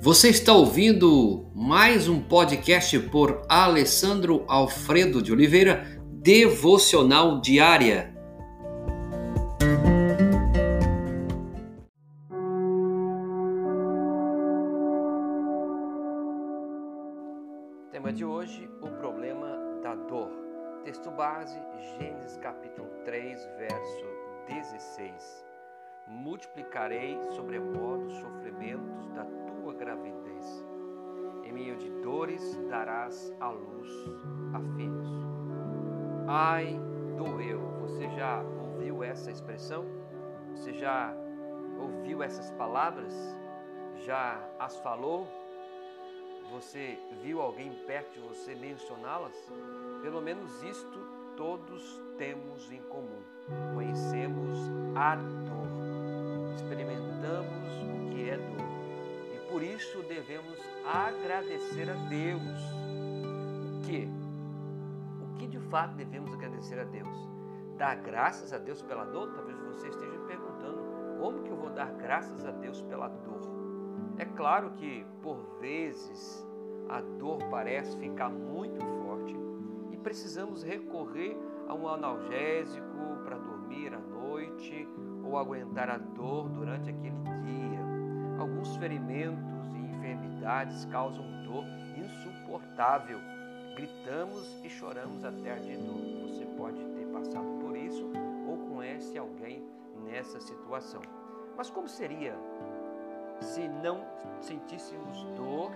Você está ouvindo mais um podcast por Alessandro Alfredo de Oliveira, Devocional Diária. Tema de hoje: o problema da dor. Texto base: Gênesis capítulo 3, verso 16 multiplicarei sobremodo os sofrimentos da tua gravidez. Em meio de dores darás à luz a filhos. Ai, doeu. Você já ouviu essa expressão? Você já ouviu essas palavras? Já as falou? Você viu alguém perto de você mencioná-las? Pelo menos isto todos temos em comum. Conhecemos a dor experimentamos o que é dor. E por isso devemos agradecer a Deus. O que? O que de fato devemos agradecer a Deus? Dar graças a Deus pela dor? Talvez você esteja perguntando: como que eu vou dar graças a Deus pela dor? É claro que por vezes a dor parece ficar muito forte e precisamos recorrer a um analgésico para dormir à noite ou aguentar a dor durante aquele dia. Alguns ferimentos e enfermidades causam dor insuportável. Gritamos e choramos até a de dor. Você pode ter passado por isso ou conhece alguém nessa situação. Mas como seria se não sentíssemos dor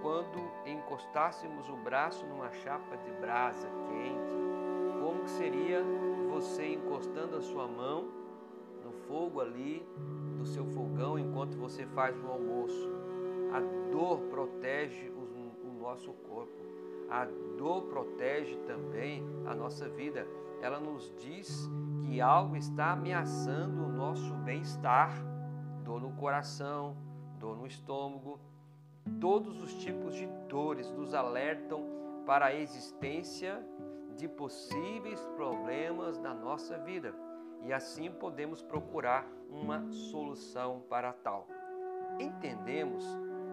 quando encostássemos o braço numa chapa de brasa quente? Como seria você encostando a sua mão fogo ali do seu fogão enquanto você faz o almoço. A dor protege o, o nosso corpo. A dor protege também a nossa vida. Ela nos diz que algo está ameaçando o nosso bem-estar. Dor no coração, dor no estômago. Todos os tipos de dores nos alertam para a existência de possíveis problemas na nossa vida e assim podemos procurar uma solução para tal. Entendemos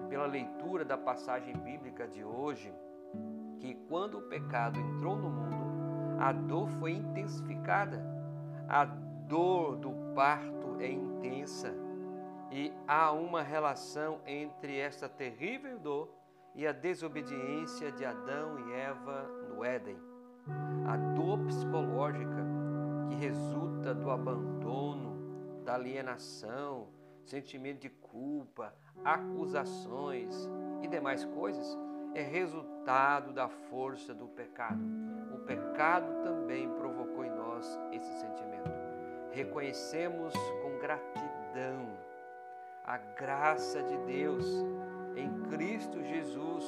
pela leitura da passagem bíblica de hoje que quando o pecado entrou no mundo, a dor foi intensificada. A dor do parto é intensa e há uma relação entre esta terrível dor e a desobediência de Adão e Eva no Éden. A dor psicológica que resulta do abandono, da alienação, sentimento de culpa, acusações e demais coisas, é resultado da força do pecado. O pecado também provocou em nós esse sentimento. Reconhecemos com gratidão a graça de Deus em Cristo Jesus,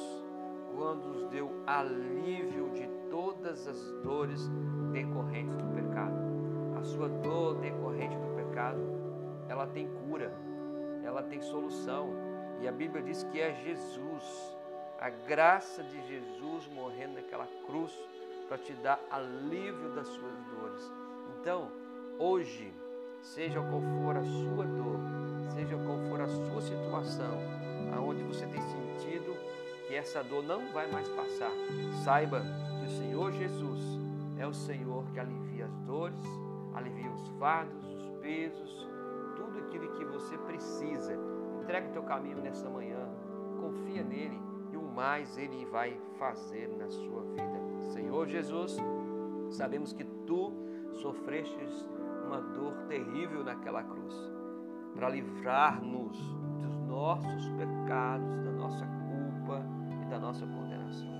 quando nos deu alívio de todas as dores decorrentes do pecado sua dor decorrente do pecado, ela tem cura, ela tem solução. E a Bíblia diz que é Jesus, a graça de Jesus morrendo naquela cruz para te dar alívio das suas dores. Então, hoje, seja qual for a sua dor, seja qual for a sua situação, aonde você tem sentido que essa dor não vai mais passar, saiba que o Senhor Jesus é o Senhor que alivia as dores, alivia os fardos, os pesos, tudo aquilo que você precisa. Entrega o teu caminho nessa manhã, confia nele e o mais ele vai fazer na sua vida. Senhor Jesus, sabemos que tu sofrestes uma dor terrível naquela cruz para livrar-nos dos nossos pecados, da nossa culpa e da nossa condenação.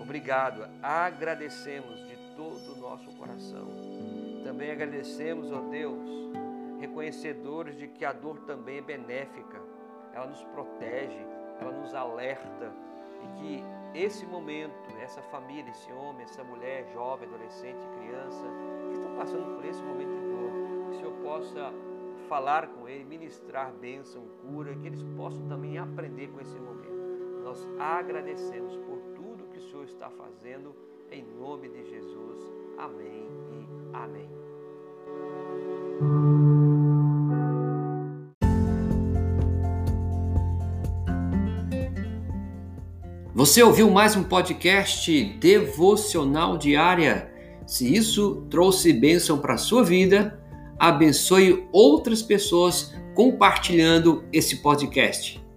Obrigado, agradecemos de todo o nosso coração também agradecemos, ó Deus, reconhecedores de que a dor também é benéfica, ela nos protege, ela nos alerta e que esse momento, essa família, esse homem, essa mulher, jovem, adolescente, criança, que estão passando por esse momento de dor, que o Senhor possa falar com ele, ministrar bênção, cura, que eles possam também aprender com esse momento. Nós agradecemos por tudo que o Senhor está fazendo, em nome de Jesus. Amém e amém. Você ouviu mais um podcast devocional diária? Se isso trouxe bênção para a sua vida, abençoe outras pessoas compartilhando esse podcast.